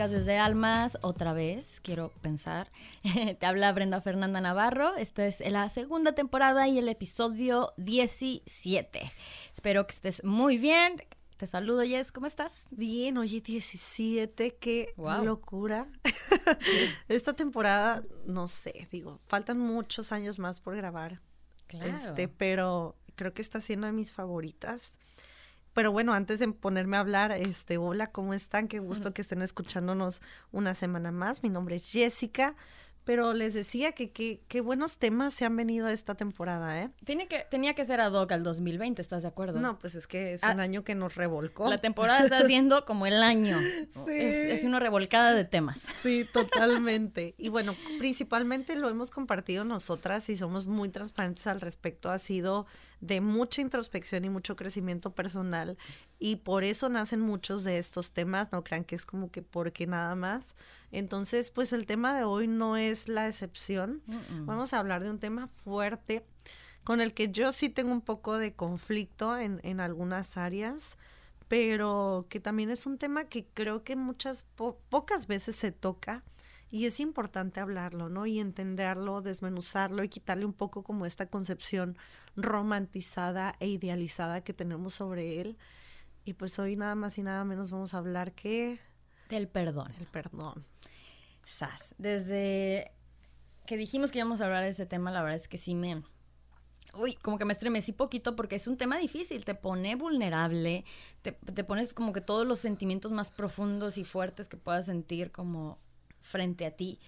podcast Desde Almas. Otra vez, quiero pensar. Te habla Brenda Fernanda Navarro. Esta es la segunda temporada y el episodio 17. Espero que estés muy bien. Te saludo, Jess. ¿Cómo estás? Bien, oye, 17, qué locura. Esta temporada, no sé, digo, faltan muchos años más por grabar. Claro. Este, pero creo que está siendo de mis favoritas. Pero bueno, antes de ponerme a hablar, este, hola, ¿cómo están? Qué gusto que estén escuchándonos una semana más. Mi nombre es Jessica. Pero les decía que qué buenos temas se han venido esta temporada, ¿eh? Tiene que, tenía que ser ad hoc al 2020, ¿estás de acuerdo? No, pues es que es un ah, año que nos revolcó. La temporada está siendo como el año. Sí. Es, una revolcada de temas. Sí, totalmente. y bueno, principalmente lo hemos compartido nosotras y somos muy transparentes al respecto. Ha sido de mucha introspección y mucho crecimiento personal y por eso nacen muchos de estos temas, no crean que es como que porque nada más. Entonces, pues el tema de hoy no es la excepción. Vamos a hablar de un tema fuerte con el que yo sí tengo un poco de conflicto en, en algunas áreas, pero que también es un tema que creo que muchas, pocas veces se toca y es importante hablarlo, ¿no? Y entenderlo, desmenuzarlo y quitarle un poco como esta concepción romantizada e idealizada que tenemos sobre él. Y pues hoy nada más y nada menos vamos a hablar que... Del perdón. El perdón. Desde que dijimos que íbamos a hablar de ese tema, la verdad es que sí me... Uy, como que me estremecí poquito porque es un tema difícil, te pone vulnerable, te, te pones como que todos los sentimientos más profundos y fuertes que puedas sentir como frente a ti.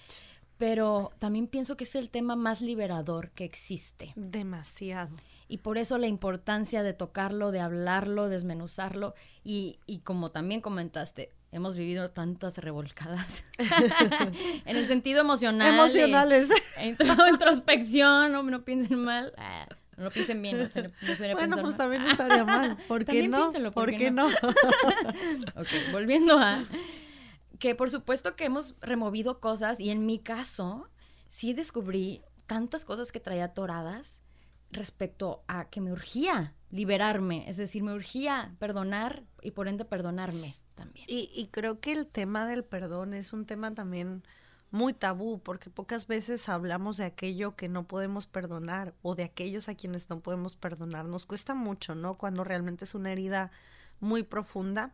Pero también pienso que es el tema más liberador que existe. Demasiado. Y por eso la importancia de tocarlo, de hablarlo, desmenuzarlo. Y, y como también comentaste, hemos vivido tantas revolcadas en el sentido emocional. Emocionales. En, introspección, no, no piensen mal. Ah, no lo piensen bien, no, se, no Bueno, pues también estaría mal. ¿Por qué no? ¿Por, qué no? ok, volviendo a que por supuesto que hemos removido cosas y en mi caso sí descubrí tantas cosas que traía atoradas respecto a que me urgía liberarme, es decir, me urgía perdonar y por ende perdonarme también. Y, y creo que el tema del perdón es un tema también muy tabú, porque pocas veces hablamos de aquello que no podemos perdonar o de aquellos a quienes no podemos perdonar. Nos cuesta mucho, ¿no? Cuando realmente es una herida muy profunda.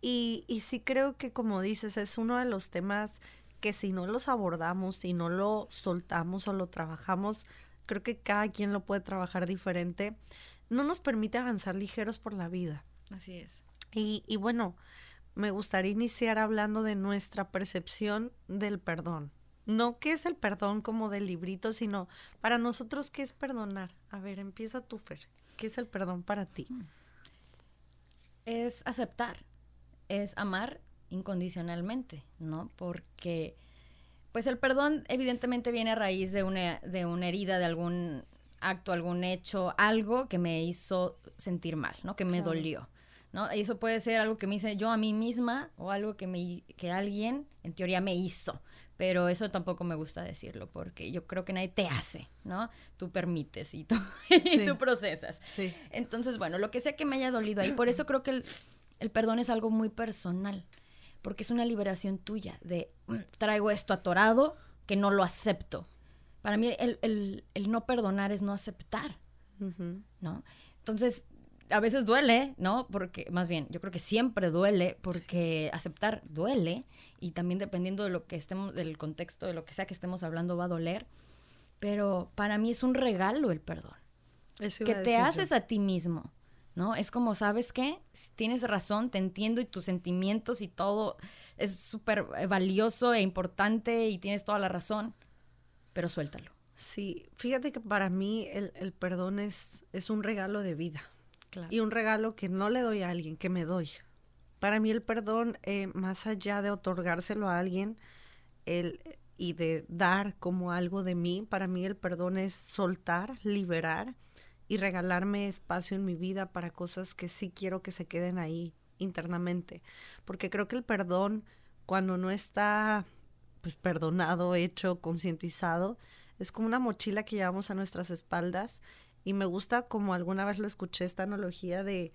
Y, y sí creo que, como dices, es uno de los temas que si no los abordamos, si no lo soltamos o lo trabajamos, creo que cada quien lo puede trabajar diferente, no nos permite avanzar ligeros por la vida. Así es. Y, y bueno, me gustaría iniciar hablando de nuestra percepción del perdón. No qué es el perdón como del librito, sino para nosotros qué es perdonar. A ver, empieza tú, Fer. ¿Qué es el perdón para ti? Es aceptar es amar incondicionalmente, ¿no? Porque, pues el perdón evidentemente viene a raíz de una, de una herida, de algún acto, algún hecho, algo que me hizo sentir mal, ¿no? Que me dolió, ¿no? Y eso puede ser algo que me hice yo a mí misma o algo que, me, que alguien en teoría me hizo. Pero eso tampoco me gusta decirlo porque yo creo que nadie te hace, ¿no? Tú permites y tú, y tú procesas. Sí. Entonces, bueno, lo que sea que me haya dolido ahí, por eso creo que el, el perdón es algo muy personal, porque es una liberación tuya de mm, traigo esto atorado que no lo acepto. Para mí el, no perdonar es no aceptar, ¿no? Entonces, a veces duele, ¿no? Porque, más bien, yo creo que siempre duele, porque aceptar duele, y también dependiendo de lo que estemos, del contexto, de lo que sea que estemos hablando, va a doler. Pero para mí es un regalo el perdón. que te haces a ti mismo. ¿No? Es como, ¿sabes qué? Tienes razón, te entiendo y tus sentimientos y todo es súper eh, valioso e importante y tienes toda la razón, pero suéltalo. Sí, fíjate que para mí el, perdón es, es, un regalo de vida y un regalo que no le doy a alguien, que me doy. Para mí el perdón, eh, más allá de otorgárselo a alguien el, y de dar como algo de mí, para mí el perdón es soltar, liberar y regalarme espacio en mi vida para cosas que sí quiero que se queden ahí internamente. Porque creo que el perdón, cuando no está pues perdonado, hecho, concientizado, es como una mochila que llevamos a nuestras espaldas y me gusta como alguna vez lo escuché esta analogía de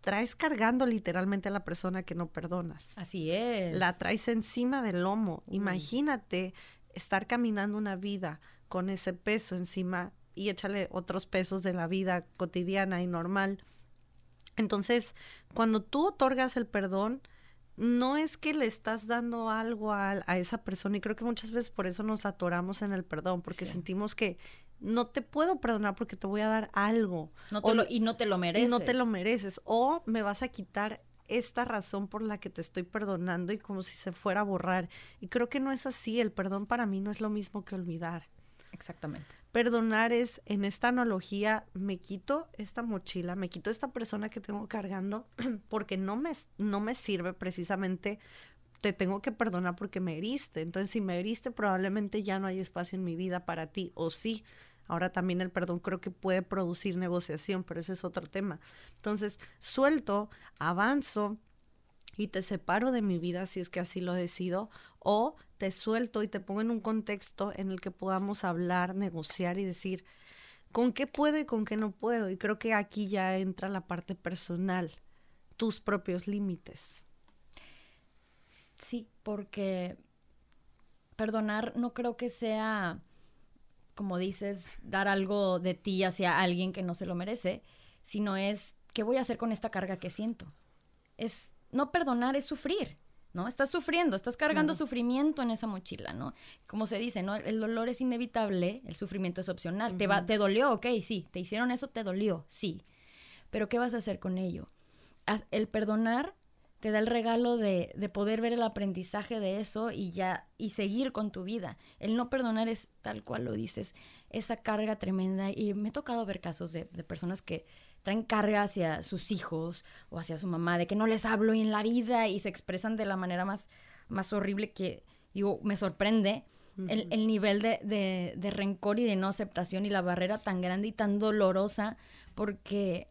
traes cargando literalmente a la persona que no perdonas. Así es. La traes encima del lomo. Imagínate estar caminando una vida con ese peso encima y échale otros pesos de la vida cotidiana y normal. Entonces, cuando tú otorgas el perdón, no es que le estás dando algo a, esa persona y creo que muchas veces por eso nos atoramos en el perdón, porque sentimos que no te puedo perdonar porque te voy a dar algo. y no te lo mereces. Y no te lo mereces. O me vas a quitar esta razón por la que te estoy perdonando y como si se fuera a borrar. Y creo que no es así. El perdón para mí no es lo mismo que olvidar. Exactamente. Perdonar es, en esta analogía, me quito esta mochila, me quito esta persona que tengo cargando porque no me, no me sirve precisamente te tengo que perdonar porque me heriste. Entonces, si me heriste, probablemente ya no hay espacio en mi vida para ti, o sí. Ahora también el perdón creo que puede producir negociación, pero ese es otro tema. Entonces, suelto, avanzo y te separo de mi vida si es que así lo decido, o te suelto y te pongo en un contexto en el que podamos hablar, negociar y decir con qué puedo y con qué no puedo. Y creo que aquí ya entra la parte personal, tus propios límites. Sí, porque perdonar no creo que sea como dices, dar algo de ti hacia alguien que no se lo merece, sino es, ¿qué voy a hacer con esta carga que siento? Es, no perdonar es sufrir, ¿no? Estás sufriendo, estás cargando sufrimiento en esa mochila, ¿no? Como se dice, ¿no? El dolor es inevitable, el sufrimiento es opcional. ¿Te, va, ¿Te dolió? Ok, sí. ¿Te hicieron eso? ¿Te dolió? Sí. Pero ¿qué vas a hacer con ello? El perdonar te da el regalo de, de, poder ver el aprendizaje de eso y ya, y seguir con tu vida. El no perdonar es tal cual lo dices, esa carga tremenda. Y me he tocado ver casos de, de personas que traen carga hacia sus hijos o hacia su mamá, de que no les hablo en la vida y se expresan de la manera más, más horrible que, digo, me sorprende. el, el, nivel de, de, de rencor y de no aceptación y la barrera tan grande y tan dolorosa porque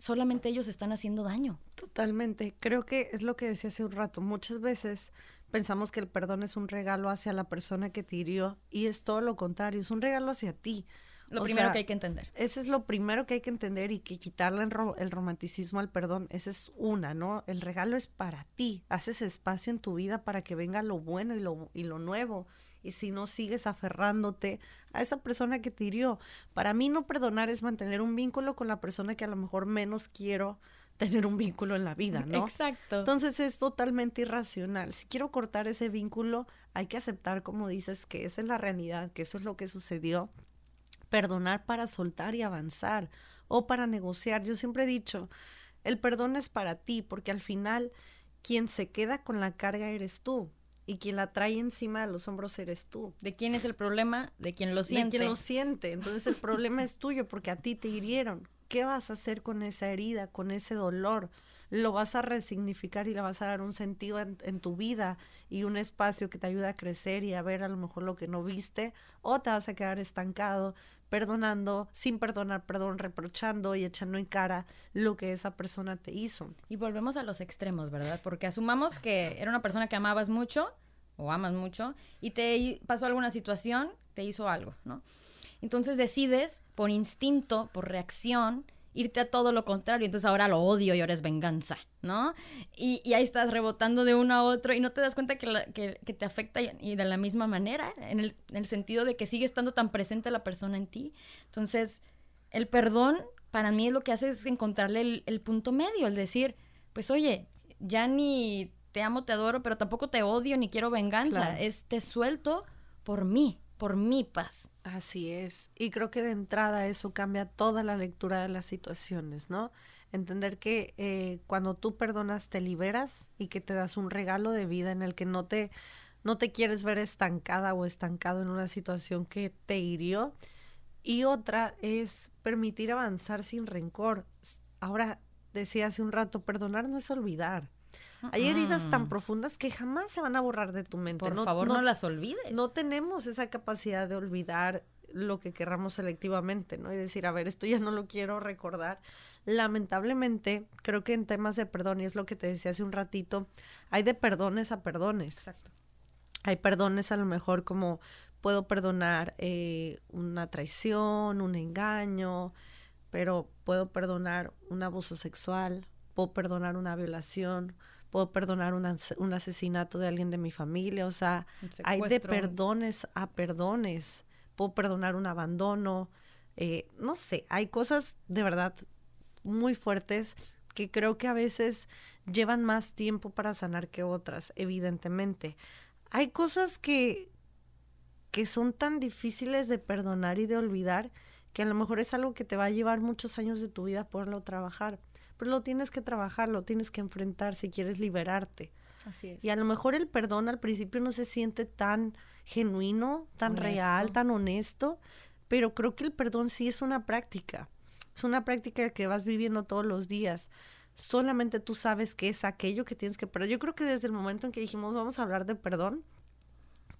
solamente ellos están haciendo daño. Totalmente. Creo que es lo que decía hace un rato. Muchas veces pensamos que el perdón es un regalo hacia la persona que te hirió y es todo lo contrario, es un regalo hacia ti. Lo primero que hay que entender. Ese es lo primero que hay que entender y que quitarle el, romanticismo al perdón. Esa es una, ¿no? El regalo es para ti. Haces espacio en tu vida para que venga lo bueno y lo, y lo nuevo. Y si no sigues aferrándote a esa persona que te hirió. Para mí no perdonar es mantener un vínculo con la persona que a lo mejor menos quiero tener un vínculo en la vida, ¿no? Exacto. Entonces es totalmente irracional. Si quiero cortar ese vínculo, hay que aceptar, como dices, que esa es la realidad, que eso es lo que sucedió perdonar para soltar y avanzar o para negociar. Yo siempre he dicho, el perdón es para ti porque al final quien se queda con la carga eres tú y quien la trae encima de los hombros eres tú. ¿De quién es el problema? De quien lo siente. De quien lo siente. Entonces el problema es tuyo porque a ti te hirieron. ¿Qué vas a hacer con esa herida, con ese dolor? Lo vas a resignificar y le vas a dar un sentido en, tu vida y un espacio que te ayude a crecer y a ver a lo mejor lo que no viste, o te vas a quedar estancado perdonando, sin perdonar, perdón, reprochando y echando en cara lo que esa persona te hizo. Y volvemos a los extremos, ¿verdad? Porque asumamos que era una persona que amabas mucho o amas mucho y te pasó alguna situación, te hizo algo, ¿no? Entonces decides por instinto, por reacción, irte a todo lo contrario. Entonces ahora lo odio y ahora es venganza, ¿no? Y, ahí estás rebotando de uno a otro y no te das cuenta que, que, te afecta y, de la misma manera, en el, en el, sentido de que sigue estando tan presente la persona en ti. Entonces, el perdón para mí es lo que hace es encontrarle el, punto medio, el decir, pues oye, ya ni te amo, te adoro, pero tampoco te odio ni quiero venganza. Es te suelto por mí, por mi paz. Así es. Y creo que de entrada eso cambia toda la lectura de las situaciones, ¿no? Entender que eh, cuando tú perdonas te liberas y que te das un regalo de vida en el que no te, no te quieres ver estancada o estancado en una situación que te hirió. Y otra es permitir avanzar sin rencor. Ahora, decía hace un rato, perdonar no es olvidar. Hay heridas tan profundas que jamás se van a borrar de tu mente. Por favor, no, las olvides. No tenemos esa capacidad de olvidar lo que querramos selectivamente, ¿no? Y decir, a ver, esto ya no lo quiero recordar. Lamentablemente, creo que en temas de perdón, y es lo que te decía hace un ratito, hay de perdones a perdones. Exacto. Hay perdones a lo mejor como puedo perdonar eh, una traición, un engaño, pero puedo perdonar un abuso sexual, puedo perdonar una violación, puedo perdonar un asesinato de alguien de mi familia, o sea, hay de perdones a perdones, puedo perdonar un abandono, eh, no sé, hay cosas de verdad muy fuertes que creo que a veces llevan más tiempo para sanar que otras, evidentemente. Hay cosas que, que son tan difíciles de perdonar y de olvidar que a lo mejor es algo que te va a llevar muchos años de tu vida poderlo trabajar. Pero lo tienes que trabajar, lo tienes que enfrentar si quieres liberarte. Así es. Y a lo mejor el perdón al principio no se siente tan genuino, tan real, tan honesto, pero creo que el perdón sí es una práctica. Es una práctica que vas viviendo todos los días. Solamente tú sabes qué es aquello que tienes que perdonar. Yo creo que desde el momento en que dijimos vamos a hablar de perdón,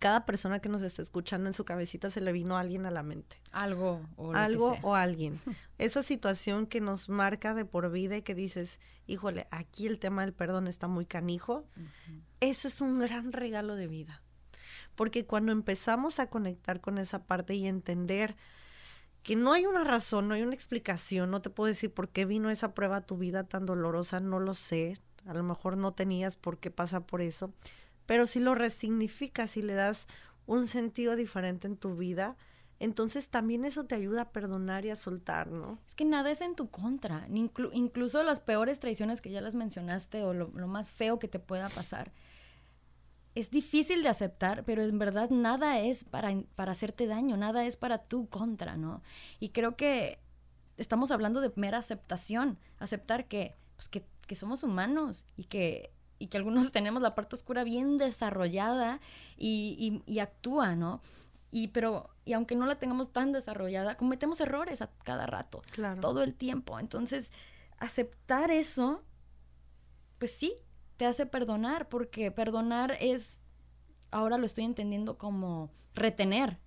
cada persona que nos está escuchando en su cabecita se le vino a alguien a la mente. Algo o Algo o alguien. Esa situación que nos marca de por vida y que dices, híjole, aquí el tema del perdón está muy canijo. Eso es un gran regalo de vida. Porque cuando empezamos a conectar con esa parte y entender que no hay una razón, no hay una explicación, no te puedo decir por qué vino esa prueba a tu vida tan dolorosa, no lo sé. A lo mejor no tenías por qué pasar por eso pero si lo resignificas y le das un sentido diferente en tu vida, entonces también eso te ayuda a perdonar y a soltar, ¿no? Es que nada es en tu contra, incluso las peores traiciones que ya las mencionaste o lo, más feo que te pueda pasar. Es difícil de aceptar, pero en verdad nada es para, para hacerte daño, nada es para tu contra, ¿no? Y creo que estamos hablando de mera aceptación, aceptar que, pues que, que somos humanos y que y que algunos tenemos la parte oscura bien desarrollada y, y, actúa, ¿no? Y pero, y aunque no la tengamos tan desarrollada, cometemos errores a cada rato, claro. todo el tiempo. Entonces, aceptar eso, pues sí, te hace perdonar, porque perdonar es, ahora lo estoy entendiendo como retener.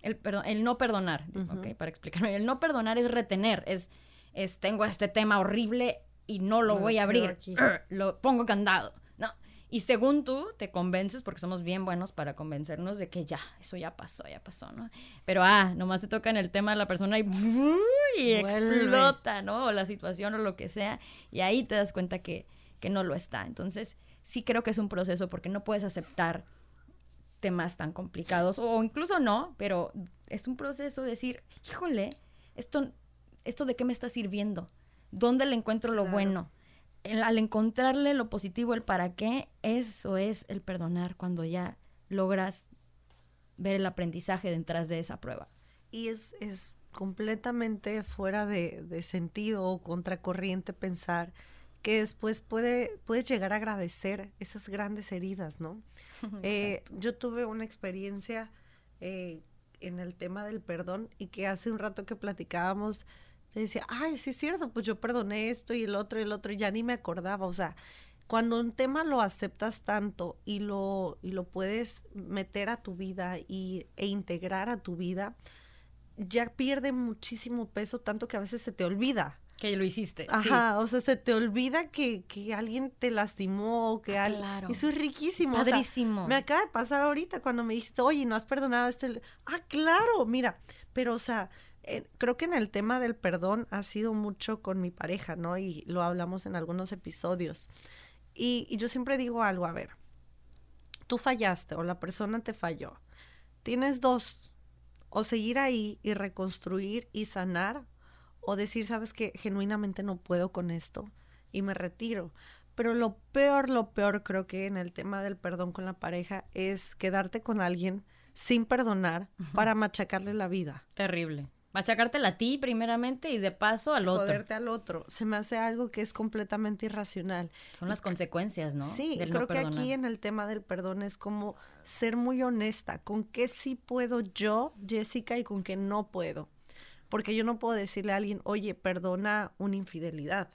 El, perdón, el no perdonar, ok, para explicarme. El no perdonar es retener, es, es tengo este tema horrible, y no lo voy a abrir. Lo pongo candado. No. Y según tú te convences, porque somos bien buenos para convencernos de que ya, eso ya pasó, ya pasó, ¿no? Pero ah, nomás te toca en el tema de la persona y, y explota, ¿no? O la situación o lo que sea. Y ahí te das cuenta que, que no lo está. Entonces, sí creo que es un proceso porque no puedes aceptar temas tan complicados, o incluso no, pero es un proceso de decir, híjole, esto, esto de qué me está sirviendo ¿Dónde le encuentro lo bueno? al encontrarle lo positivo, el para qué, eso es el perdonar cuando ya logras ver el aprendizaje detrás de esa prueba. Y es, es completamente fuera de, sentido o contracorriente pensar que después puede, puedes llegar a agradecer esas grandes heridas, ¿no? Eh, yo tuve una experiencia eh, en el tema del perdón y que hace un rato que platicábamos te decía, ay, sí es cierto, pues yo perdoné esto y el otro y el otro y ya ni me acordaba. O sea, cuando un tema lo aceptas tanto y lo, y lo puedes meter a tu vida y, e integrar a tu vida, ya pierde muchísimo peso, tanto que a veces se te olvida. Que lo hiciste. Ajá, o sea, se te olvida que, que alguien te lastimó, que ah, Claro. Eso es riquísimo. Padrísimo. me acaba de pasar ahorita cuando me dijiste, oye, ¿no has perdonado este? Ah, claro, mira, pero o sea, eh, creo que en el tema del perdón ha sido mucho con mi pareja, ¿no? Y lo hablamos en algunos episodios. Y, yo siempre digo algo, a ver, tú fallaste o la persona te falló. Tienes dos, o seguir ahí y reconstruir y sanar, o decir, sabes que genuinamente no puedo con esto y me retiro. Pero lo peor, lo peor creo que en el tema del perdón con la pareja es quedarte con alguien sin perdonar para machacarle la vida. Terrible. Machacártela a ti primeramente y de paso al otro. Joderte al otro. Se me hace algo que es completamente irracional. Son las consecuencias, ¿no? Sí, creo que aquí en el tema del perdón es como ser muy honesta con qué sí puedo yo, Jessica, y con qué no puedo. Porque yo no puedo decirle a alguien, oye, perdona una infidelidad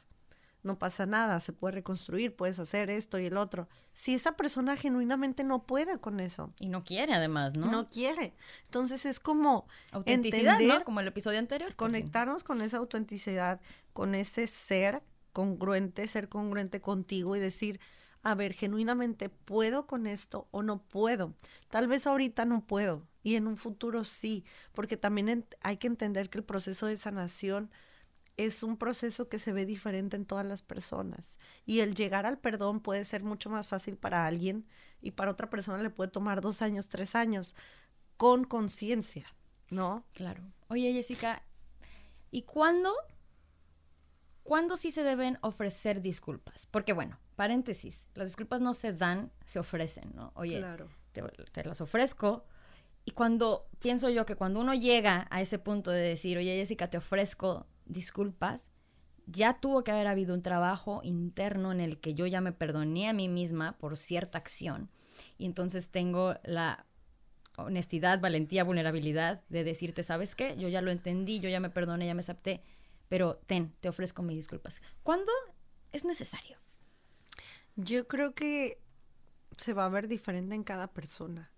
no pasa nada, se puede reconstruir, puedes hacer esto y el otro. Si esa persona genuinamente no puede con eso. Y no quiere además, ¿no? No quiere. Entonces es como... Autenticidad, ¿no? Como el episodio anterior. Conectarnos con esa autenticidad, con ese ser congruente, ser congruente contigo y decir, a ver, genuinamente, ¿puedo con esto o no puedo? Tal vez ahorita no puedo y en un futuro sí, porque también hay que entender que el proceso de sanación es un proceso que se ve diferente en todas las personas. Y el llegar al perdón puede ser mucho más fácil para alguien y para otra persona le puede tomar dos años, tres años, con conciencia, ¿no? Claro. Oye, Jessica, ¿y cuándo? ¿Cuándo sí se deben ofrecer disculpas? Porque bueno, paréntesis, las disculpas no se dan, se ofrecen, ¿no? Oye, te, te las ofrezco, y cuando pienso yo que cuando uno llega a ese punto de decir, oye Jessica, te ofrezco disculpas, ya tuvo que haber habido un trabajo interno en el que yo ya me perdoné a mí misma por cierta acción. Y entonces tengo la honestidad, valentía, vulnerabilidad de decirte, ¿sabes qué? Yo ya lo entendí, yo ya me perdoné, ya me acepté, pero ten, te ofrezco mis disculpas. ¿Cuándo es necesario? Yo creo que se va a ver diferente en cada persona.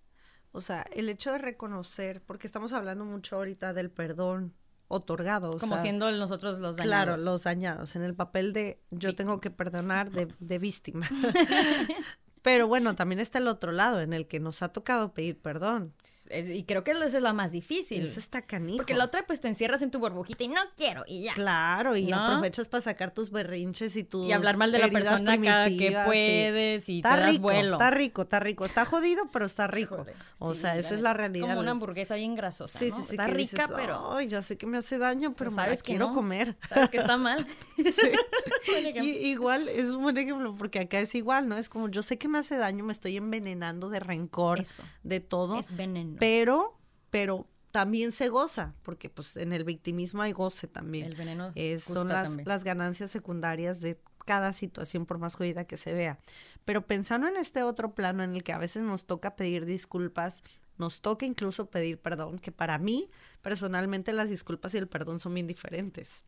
O sea, el hecho de reconocer, porque estamos hablando mucho ahorita del perdón otorgado. Como siendo nosotros los dañados. Claro, los dañados, en el papel de yo tengo que perdonar de, de víctima. Pero bueno, también está el otro lado, en el que nos ha tocado pedir perdón. y creo que esa es la más difícil. Esa está canijo. Porque la otra, pues te encierras en tu burbujita y no quiero, y ya. Claro, y aprovechas para sacar tus berrinches y tus. Y hablar mal de la persona que puedes y, está te rico, vuelo. Está rico, está rico. Está jodido, pero está rico. o sea, esa es la realidad. Como una hamburguesa bien grasosa. Sí, sí, sí. Está rica, pero. Ay, ya sé que me hace daño, pero, sabes que quiero comer. Sabes que está mal. igual, es un buen ejemplo, porque acá es igual, ¿no? Es como yo sé que me hace daño, me estoy envenenando de rencor, de todo. Es veneno. Pero, pero también se goza, porque pues en el victimismo hay goce también. El veneno son las, las ganancias secundarias de cada situación, por más jodida que se vea. Pero pensando en este otro plano en el que a veces nos toca pedir disculpas, nos toca incluso pedir perdón, que para mí, personalmente, las disculpas y el perdón son bien diferentes.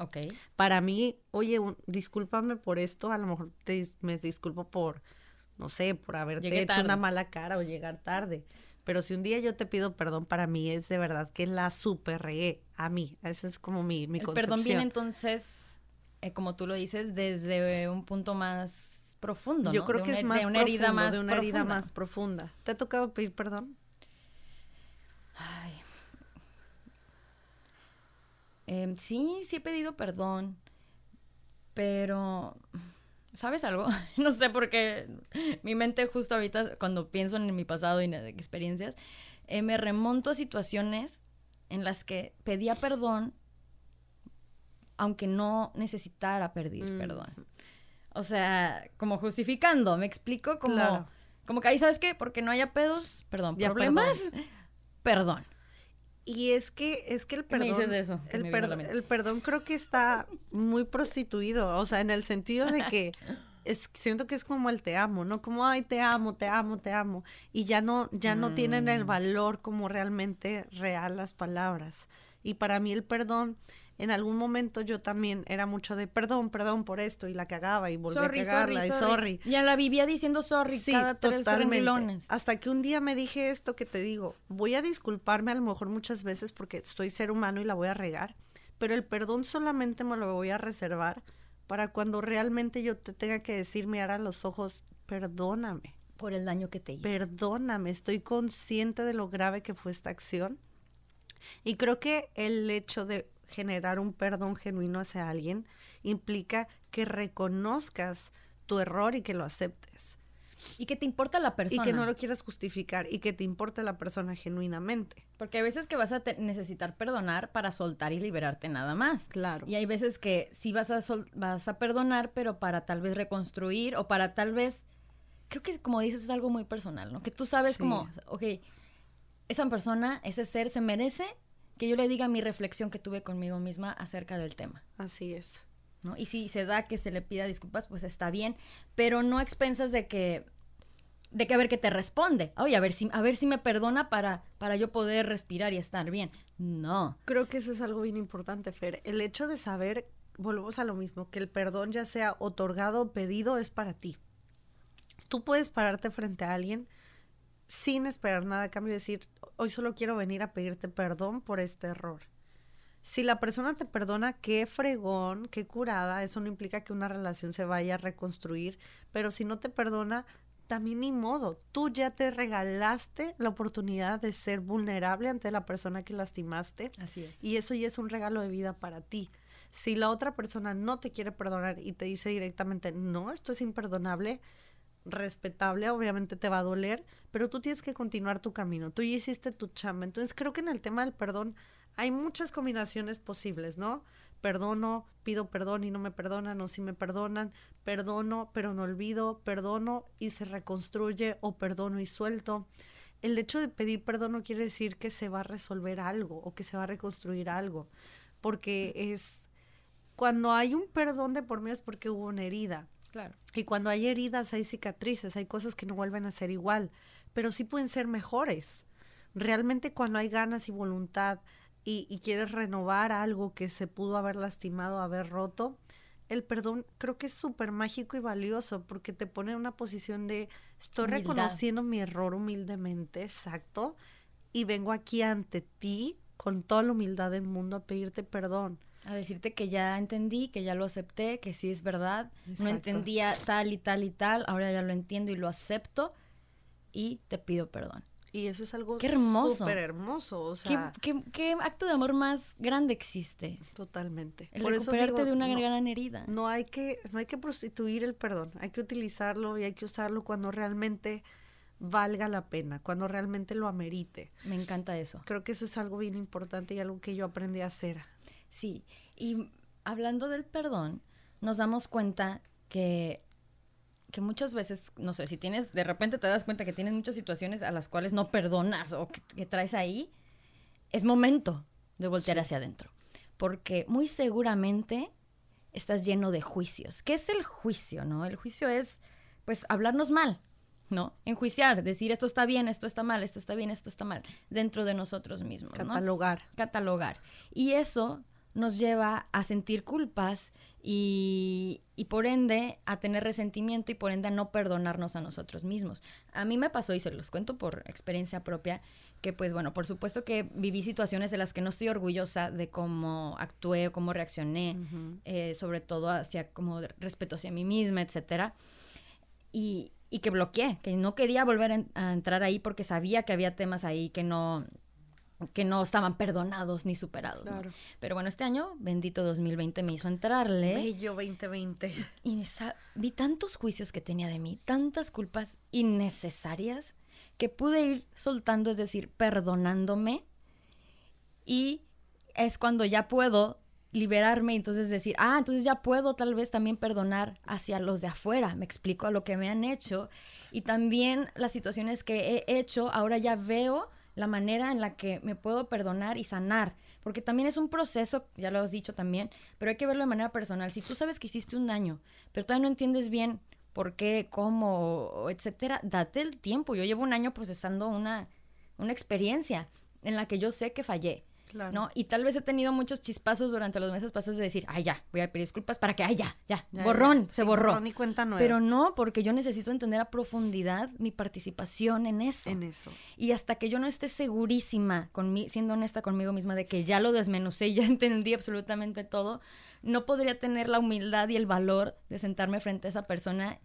Ok. Para mí, oye, discúlpame por esto, a lo mejor te, me disculpo por no sé, por haberte hecho una mala cara o llegar tarde. Pero si un día yo te pido perdón, para mí es de verdad que la super a mí. Esa es como mi, mi El perdón viene entonces, eh, como tú lo dices, desde un punto más profundo. Yo creo que es más de una herida más de una herida más profunda. ¿Te ha tocado pedir perdón? Ay. Em, sí, sí he pedido perdón, pero ¿Sabes algo? no sé por qué mi mente justo ahorita, cuando pienso en mi pasado y en experiencias, eh, me remonto a situaciones en las que pedía perdón aunque no necesitara pedir mm. perdón. O sea, como justificando, me explico como, como que ahí, ¿sabes qué? Porque no haya pedos, perdón, problemas, perdón. Y es que, es que el perdón. Me dices eso. El, el, perdón creo que está muy prostituido. O sea, en el sentido de que es, siento que es como el te amo, ¿no? Como ay, te amo, te amo, te amo. Y ya no, ya no tienen el mm. valor como realmente real las palabras. Y para mí el perdón en algún momento yo también era mucho de perdón, perdón por esto y la cagaba y volvía a cagarla y sorry. Ya la vivía diciendo sorry cada tres renglones. Hasta que un día me dije esto que te digo, voy a disculparme a lo mejor muchas veces porque soy ser humano y la voy a regar, pero el perdón solamente me lo voy a reservar para cuando realmente yo te tenga que decir, mirar a los ojos, perdóname. Por el daño que te hice. Perdóname, estoy consciente de lo grave que fue esta acción. Y creo que el hecho de generar un perdón genuino hacia alguien implica que reconozcas tu error y que lo aceptes. Y que te importa la persona. Y que no lo quieras justificar y que te importe la persona genuinamente. Porque hay veces que vas a necesitar perdonar para soltar y liberarte nada más. Claro. Y hay veces que sí vas a, vas a perdonar, pero para tal vez reconstruir o para tal vez... Creo que como dices es algo muy personal, ¿no? Que tú sabes como, ok, esa persona, ese ser se merece que yo le diga mi reflexión que tuve conmigo misma acerca del tema. Así es. ¿no? Y si se da que se le pida disculpas, pues está bien, pero no a expensas de que de que a ver qué te responde. Oye, a ver si a ver si me perdona para para yo poder respirar y estar bien. No. Creo que eso es algo bien importante, Fer. El hecho de saber, volvemos a lo mismo, que el perdón ya sea otorgado o pedido es para ti. Tú puedes pararte frente a alguien sin esperar nada a cambio decir, hoy solo quiero venir a pedirte perdón por este error. Si la persona te perdona, qué fregón, qué curada, eso no implica que una relación se vaya a reconstruir, pero si no te perdona, también ni modo, tú ya te regalaste la oportunidad de ser vulnerable ante la persona que lastimaste. Así es. Y eso ya es un regalo de vida para ti. Si la otra persona no te quiere perdonar y te dice directamente, no, esto es imperdonable, respetable, obviamente te va a doler, pero tú tienes que continuar tu camino, tú ya hiciste tu chamba. Entonces creo que en el tema del perdón hay muchas combinaciones posibles, ¿no? Perdono, pido perdón y no me perdonan, o si me perdonan, perdono, pero no olvido, perdono y se reconstruye, o perdono y suelto. El hecho de pedir perdón no quiere decir que se va a resolver algo o que se va a reconstruir algo, porque es cuando hay un perdón de por medio es porque hubo una herida. Claro. Y cuando hay heridas, hay cicatrices, hay cosas que no vuelven a ser igual, pero sí pueden ser mejores. Realmente cuando hay ganas y voluntad y, quieres renovar algo que se pudo haber lastimado, haber roto, el perdón creo que es súper mágico y valioso porque te pone en una posición de estoy reconociendo mi error humildemente, exacto, y vengo aquí ante ti con toda la humildad del mundo a pedirte perdón. A decirte que ya entendí, que ya lo acepté, que sí es verdad. No entendía tal y tal y tal, ahora ya lo entiendo y lo acepto y te pido perdón. Y eso es algo súper hermoso. O sea, ¿Qué, acto de amor más grande existe? Totalmente. El Por recuperarte de una gran herida. No hay, que, no hay que prostituir el perdón. Hay que utilizarlo y hay que usarlo cuando realmente valga la pena, cuando realmente lo amerite. Me encanta eso. Creo que eso es algo bien importante y algo que yo aprendí a hacer. Sí, y hablando del perdón, nos damos cuenta que que muchas veces, no sé, si tienes, de repente te das cuenta que tienes muchas situaciones a las cuales no perdonas o que, traes ahí, es momento de voltear hacia adentro. Porque muy seguramente estás lleno de juicios. ¿Qué es el juicio, no? El juicio es, pues, hablarnos mal, ¿no? Enjuiciar, decir esto está bien, esto está mal, esto está bien, esto está mal, dentro de nosotros mismos. Catalogar. Catalogar. Y eso nos lleva a sentir culpas y, por ende a tener resentimiento y por ende a no perdonarnos a nosotros mismos. A mí me pasó y se los cuento por experiencia propia que pues bueno, por supuesto que viví situaciones de las que no estoy orgullosa de cómo actué o cómo reaccioné, eh, sobre todo hacia como respeto hacia mí misma, etcétera. Y, y que bloqueé, que no quería volver a entrar ahí porque sabía que había temas ahí que no, que no estaban perdonados ni superados. Pero bueno, este año, bendito 2020, me hizo entrarle. Bello 2020. Y vi tantos juicios que tenía de mí, tantas culpas innecesarias, que pude ir soltando, es decir, perdonándome. Y es cuando ya puedo liberarme y entonces decir, ah, entonces ya puedo tal vez también perdonar hacia los de afuera, me explico a lo que me han hecho y también las situaciones que he hecho, ahora ya veo la manera en la que me puedo perdonar y sanar. Porque también es un proceso, ya lo has dicho también, pero hay que verlo de manera personal. Si tú sabes que hiciste un daño, pero todavía no entiendes bien por qué, cómo, etcétera, date el tiempo. Yo llevo un año procesando una, una experiencia en la que yo sé que fallé. ¿No? Y tal vez he tenido muchos chispazos durante los meses pasados de decir, ay, ya, voy a pedir disculpas para que, ay, ya, ya, borrón, se borró. Borrón cuenta Pero no, porque yo necesito entender a profundidad mi participación en eso. En eso. Y hasta que yo no esté segurísima, con siendo honesta conmigo misma, de que ya lo desmenucé y ya entendí absolutamente todo, no podría tener la humildad y el valor de sentarme frente a esa persona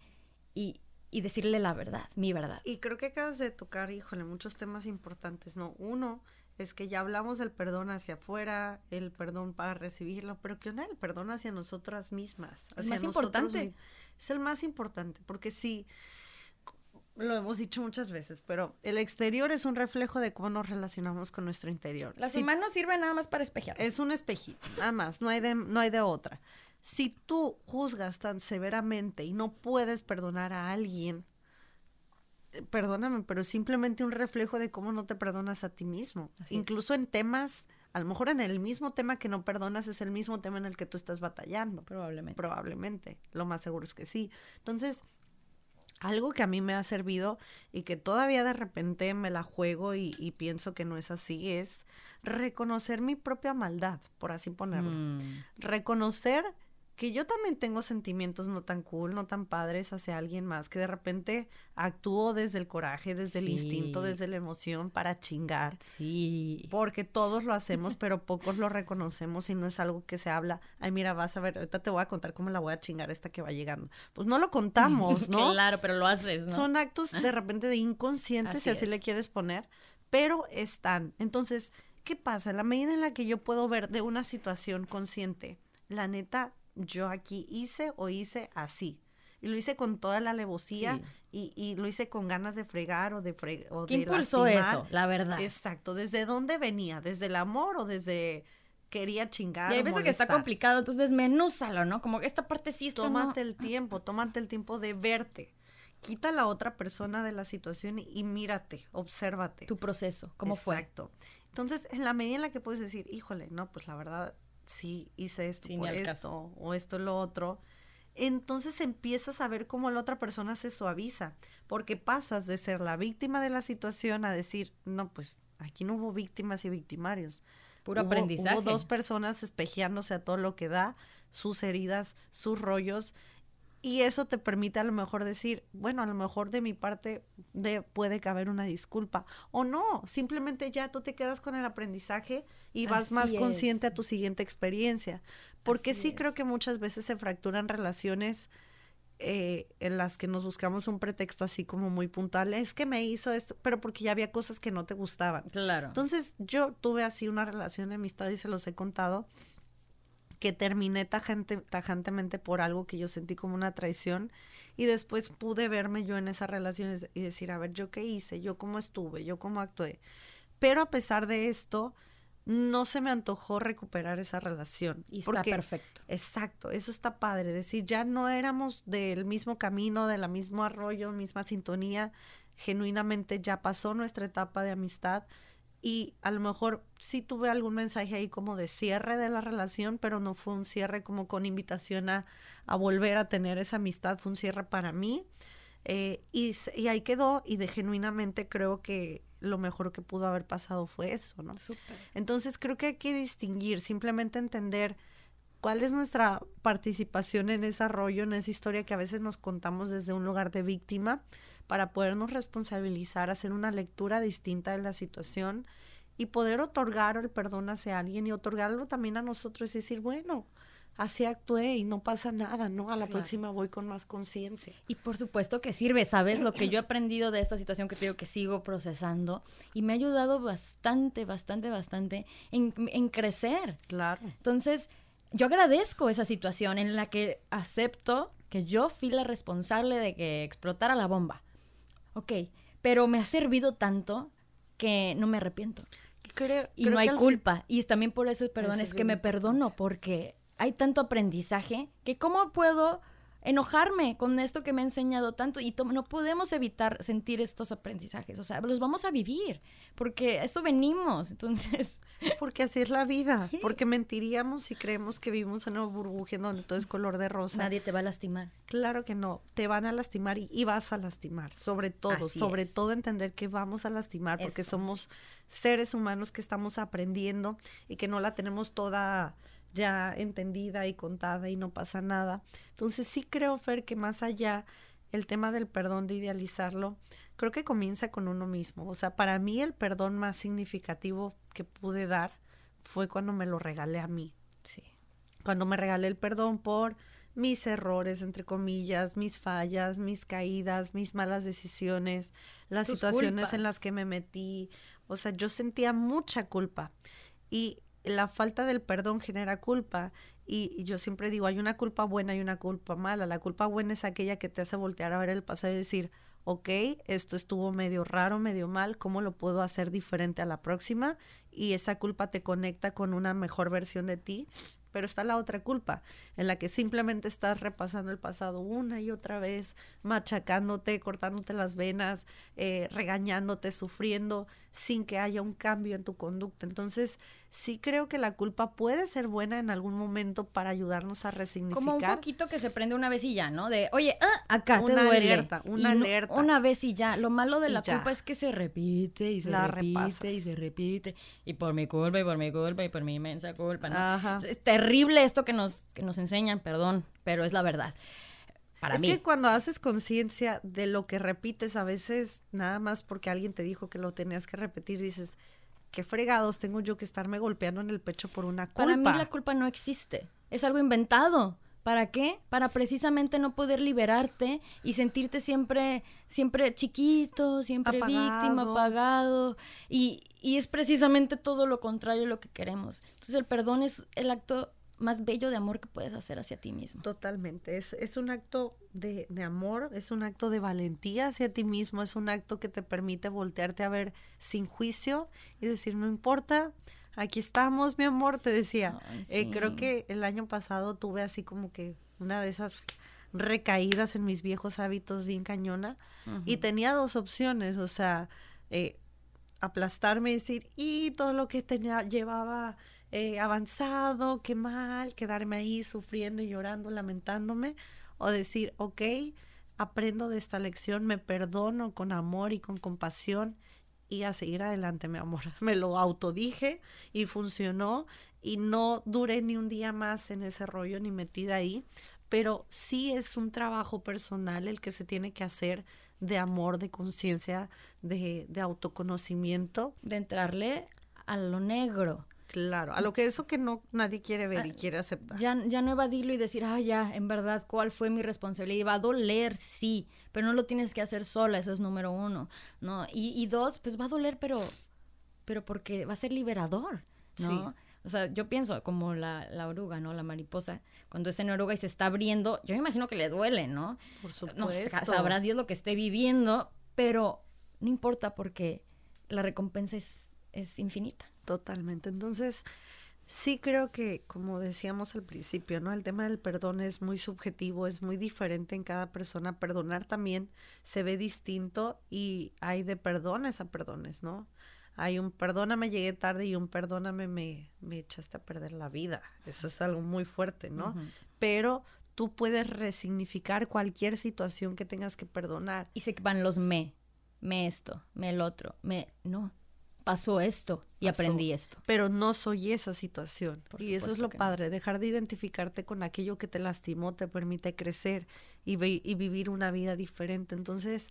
y, y decirle la verdad, mi verdad. Y creo que acabas de tocar, híjole, muchos temas importantes, ¿no? Uno, es que ya hablamos del perdón hacia afuera, el perdón para recibirlo, pero ¿qué onda el perdón hacia nosotras mismas? Hacia más importante. Es el más importante, porque sí, lo hemos dicho muchas veces, pero el exterior es un reflejo de cómo nos relacionamos con nuestro interior. Las manos sirven nada más para espejear. Es un espejito, nada más, no hay de, no hay de otra. Si tú juzgas tan severamente y no puedes perdonar a alguien, perdóname, pero simplemente un reflejo de cómo no te perdonas a ti mismo. Incluso en temas, a lo mejor en el mismo tema que no perdonas es el mismo tema en el que tú estás batallando. Probablemente. Probablemente. Lo más seguro es que sí. Entonces, algo que a mí me ha servido y que todavía de repente me la juego y, pienso que no es así es reconocer mi propia maldad, por así ponerlo. Mm. Reconocer que yo también tengo sentimientos no tan cool, no tan padres hacia alguien más, que de repente actúo desde el coraje, desde el instinto, desde la emoción para chingar. Sí. Porque todos lo hacemos, pero pocos lo reconocemos y no es algo que se habla. Ay, mira, vas a ver, ahorita te voy a contar cómo la voy a chingar esta que va llegando. Pues no lo contamos, ¿no? claro, pero lo haces, ¿no? Son actos de repente de inconscientes, si así le quieres poner, pero están. Entonces, ¿qué pasa? En la medida en la que yo puedo ver de una situación consciente, la neta, yo aquí hice o hice así. Y lo hice con toda la alevosía y, y, lo hice con ganas de fregar o de fregar. ¿Qué impulsó eso, la verdad? Exacto. ¿Desde dónde venía? ¿Desde el amor o desde quería chingar? Y hay veces que está complicado, entonces desmenúzalo, ¿no? Como que esta parte sí está. Tómate el tiempo, tómate el tiempo de verte. Quita a la otra persona de la situación y, mírate, obsérvate. Tu proceso, ¿cómo fue? Exacto. Entonces, en la medida en la que puedes decir, híjole, no, pues la verdad, sí hice esto por esto o esto lo otro entonces empiezas a ver cómo la otra persona se suaviza, porque pasas de ser la víctima de la situación a decir, no, pues aquí no hubo víctimas y victimarios. Puro aprendizaje. Hubo dos personas espejeándose a todo lo que da, sus heridas, sus rollos, y eso te permite a lo mejor decir, bueno, a lo mejor de mi parte de, puede caber una disculpa. O no, simplemente ya tú te quedas con el aprendizaje y vas más consciente a tu siguiente experiencia. Porque sí creo que muchas veces se fracturan relaciones eh, en las que nos buscamos un pretexto así como muy puntual. Es que me hizo esto, pero porque ya había cosas que no te gustaban. Claro. Entonces yo tuve así una relación de amistad y se los he contado que terminé tajante, tajantemente por algo que yo sentí como una traición y después pude verme yo en esas relaciones y decir, a ver, yo qué hice, yo cómo estuve, yo cómo actué. Pero a pesar de esto, no se me antojó recuperar esa relación. Y está perfecto. Exacto, eso está padre, decir, ya no éramos del mismo camino, del mismo arroyo, misma sintonía, genuinamente ya pasó nuestra etapa de amistad y a lo mejor sí tuve algún mensaje ahí como de cierre de la relación, pero no fue un cierre como con invitación a, volver a tener esa amistad, fue un cierre para mí. Eh, y, y, ahí quedó y de genuinamente creo que lo mejor que pudo haber pasado fue eso, ¿no? Entonces creo que hay que distinguir, simplemente entender cuál es nuestra participación en ese rollo, en esa historia que a veces nos contamos desde un lugar de víctima para podernos responsabilizar, hacer una lectura distinta de la situación y poder otorgar el perdón hacia alguien y otorgarlo también a nosotros y decir, bueno, así actué y no pasa nada, ¿no? A la próxima voy con más conciencia. Y por supuesto que sirve, ¿sabes? Lo que yo he aprendido de esta situación que te digo que sigo procesando y me ha ayudado bastante, bastante, bastante en, en crecer. Claro. Entonces, yo agradezco esa situación en la que acepto que yo fui la responsable de que explotara la bomba. Ok, pero me ha servido tanto que no me arrepiento. Creo, y no hay culpa. Y también por eso, perdón, es que me perdono porque hay tanto aprendizaje que cómo puedo enojarme con esto que me ha enseñado tanto y no podemos evitar sentir estos aprendizajes, o sea, los vamos a vivir, porque eso venimos, entonces... Porque así es la vida, porque mentiríamos si creemos que vivimos en una burbuja en donde todo es color de rosa. Nadie te va a lastimar. Claro que no, te van a lastimar y, vas a lastimar, sobre todo, sobre todo entender que vamos a lastimar porque somos seres humanos que estamos aprendiendo y que no la tenemos toda ya entendida y contada y no pasa nada. Entonces sí creo, Fer, que más allá el tema del perdón, de idealizarlo, creo que comienza con uno mismo. O sea, para mí el perdón más significativo que pude dar fue cuando me lo regalé a mí. Sí. Cuando me regalé el perdón por mis errores, entre comillas, mis fallas, mis caídas, mis malas decisiones, las situaciones en las que me metí. O sea, yo sentía mucha culpa. Y la falta del perdón genera culpa y, yo siempre digo, hay una culpa buena y una culpa mala. La culpa buena es aquella que te hace voltear a ver el pasado y decir, ok, esto estuvo medio raro, medio mal, ¿cómo lo puedo hacer diferente a la próxima? Y esa culpa te conecta con una mejor versión de ti. Pero está la otra culpa, en la que simplemente estás repasando el pasado una y otra vez, machacándote, cortándote las venas, eh, regañándote, sufriendo, sin que haya un cambio en tu conducta. Entonces, sí creo que la culpa puede ser buena en algún momento para ayudarnos a resignificar. Como un poquito que se prende una vez y ya, ¿no? De, oye, ah, acá te duele. Alerta, una alerta. una vez y ya. Lo malo de la culpa es que se repite y se repite y se repite. Y por mi culpa y por mi culpa y por mi inmensa culpa, ¿no? Es terrible esto que nos, que nos enseñan, perdón, pero es la verdad. Para es que cuando haces conciencia de lo que repites, a veces nada más porque alguien te dijo que lo tenías que repetir, dices, qué fregados tengo yo que estarme golpeando en el pecho por una culpa. Para mí la culpa no existe, es algo inventado. ¿Para qué? Para precisamente no poder liberarte y sentirte siempre, siempre chiquito, siempre víctima, apagado. Y, y es precisamente todo lo contrario lo que queremos. Entonces el perdón es el acto más bello de amor que puedes hacer hacia ti mismo. Totalmente. Es, es un acto de, de, amor, es un acto de valentía hacia ti mismo, es un acto que te permite voltearte a ver sin juicio y decir, no importa, aquí estamos, mi amor, te decía. Eh, creo que el año pasado tuve así como que una de esas recaídas en mis viejos hábitos bien cañona y tenía dos opciones, o sea, eh, aplastarme y decir, y todo lo que tenía, llevaba eh, avanzado, qué mal, quedarme ahí sufriendo y llorando, lamentándome, o decir, ok, aprendo de esta lección, me perdono con amor y con compasión y a seguir adelante, mi amor. Me lo autodije y funcionó y no duré ni un día más en ese rollo ni metida ahí, pero sí es un trabajo personal el que se tiene que hacer de amor, de conciencia, de, de autoconocimiento. De entrarle a lo negro Claro, a lo que eso que no nadie quiere ver y ah, quiere aceptar. Ya, ya no evadirlo y decir, ah, ya, en verdad, ¿cuál fue mi responsabilidad? Va a doler, sí, pero no lo tienes que hacer sola, eso es número uno, ¿no? Y, y dos, pues va a doler, pero, pero porque va a ser liberador, ¿no? O sea, yo pienso como la, la, oruga, ¿no? La mariposa, cuando es en oruga y se está abriendo, yo me imagino que le duele, ¿no? Por supuesto. No, sabrá Dios lo que esté viviendo, pero no importa porque la recompensa es, es infinita. Totalmente. Entonces, sí creo que, como decíamos al principio, ¿no? El tema del perdón es muy subjetivo, es muy diferente en cada persona. Perdonar también se ve distinto y hay de perdones a perdones, ¿no? Hay un perdóname, llegué tarde y un perdóname, me, me echaste a perder la vida. Eso es algo muy fuerte, ¿no? Pero tú puedes resignificar cualquier situación que tengas que perdonar. Y se van los me, me esto, me el otro, me, no, pasó esto y aprendí esto. Pero no soy esa situación. y eso es lo padre, dejar de identificarte con aquello que te lastimó te permite crecer y, y vivir una vida diferente. Entonces,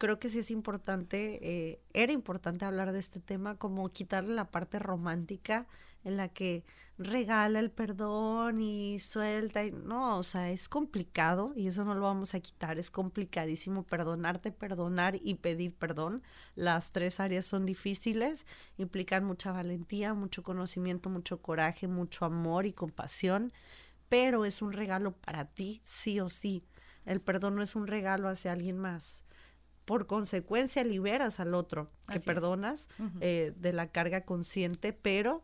creo que sí es importante, eh, era importante hablar de este tema, como quitarle la parte romántica en la que regala el perdón y suelta. Y, no, o sea, es complicado y eso no lo vamos a quitar. Es complicadísimo perdonarte, perdonar y pedir perdón. Las tres áreas son difíciles, implican mucha valentía, mucho conocimiento, mucho coraje, mucho amor y compasión, pero es un regalo para ti, sí o sí. El perdón no es un regalo hacia alguien más por consecuencia liberas al otro que perdonas eh, de la carga consciente, pero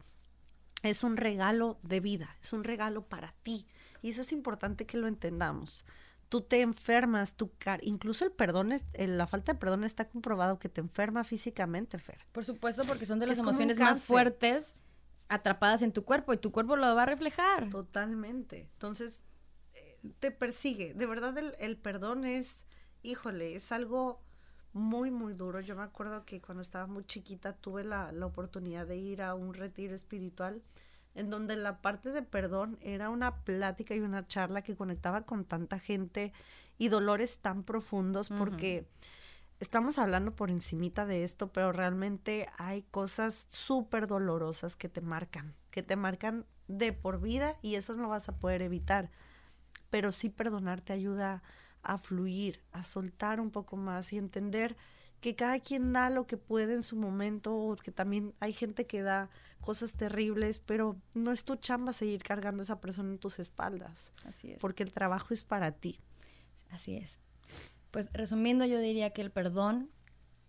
es un regalo de vida, es un regalo para ti. Y eso es importante que lo entendamos. Tú te enfermas, tu incluso el perdón, es, la falta de perdón está comprobado que te enferma físicamente, Fer. Por supuesto, porque son de las emociones más fuertes atrapadas en tu cuerpo y tu cuerpo lo va a reflejar. Totalmente. Entonces, eh, te persigue. De verdad, el, el perdón es, híjole, es algo muy, muy duro. Yo me acuerdo que cuando estaba muy chiquita tuve la, la, oportunidad de ir a un retiro espiritual en donde la parte de perdón era una plática y una charla que conectaba con tanta gente y dolores tan profundos porque estamos hablando por encimita de esto, pero realmente hay cosas súper dolorosas que te marcan, que te marcan de por vida y eso no vas a poder evitar. Pero sí perdonar te ayuda a fluir, a soltar un poco más y entender que cada quien da lo que puede en su momento, que también hay gente que da cosas terribles, pero no es tu chamba seguir cargando a esa persona en tus espaldas. Así es. Porque el trabajo es para ti. Así es. Pues resumiendo, yo diría que el perdón,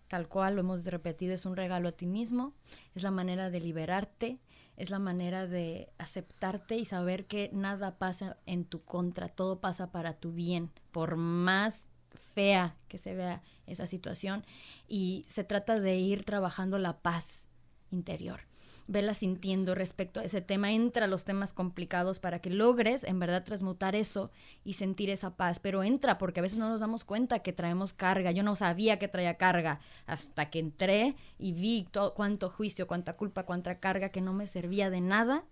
tal cual lo hemos repetido, es un regalo a ti mismo, es la manera de liberarte, es la manera de aceptarte y saber que nada pasa en tu contra, todo pasa para tu bien, por más fea que se vea esa situación. Y se trata de ir trabajando la paz interior vela sintiendo respecto a ese tema, entra a los temas complicados para que logres en verdad transmutar eso y sentir esa paz, pero entra porque a veces no nos damos cuenta que traemos carga, yo no sabía que traía carga hasta que entré y vi todo, cuánto juicio, cuánta culpa, cuánta carga que no me servía de nada,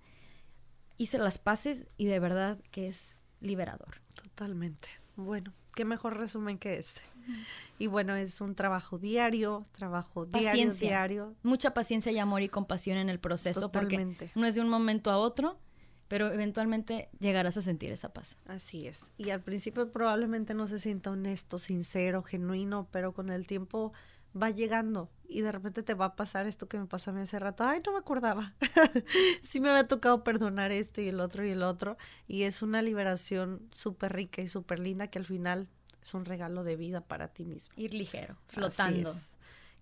hice las paces y de verdad que es liberador. Totalmente. Bueno, qué mejor resumen que este. Y bueno, es un trabajo diario, trabajo diario, diario. Mucha paciencia y amor y compasión en el proceso porque no es de un momento a otro, pero eventualmente llegarás a sentir esa paz. Así es. Y al principio probablemente no se sienta honesto, sincero, genuino, pero con el tiempo va llegando y de repente te va a pasar esto que me pasó a mí hace rato. Ay, no me acordaba. sí me había tocado perdonar esto y el otro y el otro. Y es una liberación súper rica y súper linda que al final es un regalo de vida para ti mismo. Ir ligero, flotando.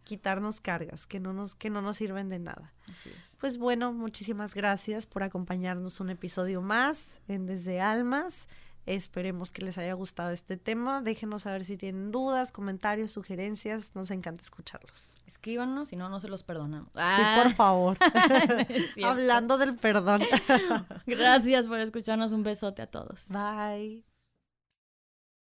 Quitarnos cargas que no nos, que no nos sirven de nada. Así es. Pues bueno, muchísimas gracias por acompañarnos un episodio más en Desde Almas. Esperemos que les haya gustado este tema. Déjenos saber si tienen dudas, comentarios, sugerencias. Nos encanta escucharlos. Escríbanos, si no, no se los perdonamos. Sí, por ah. favor. Hablando del perdón. Gracias por escucharnos. Un besote a todos. Bye.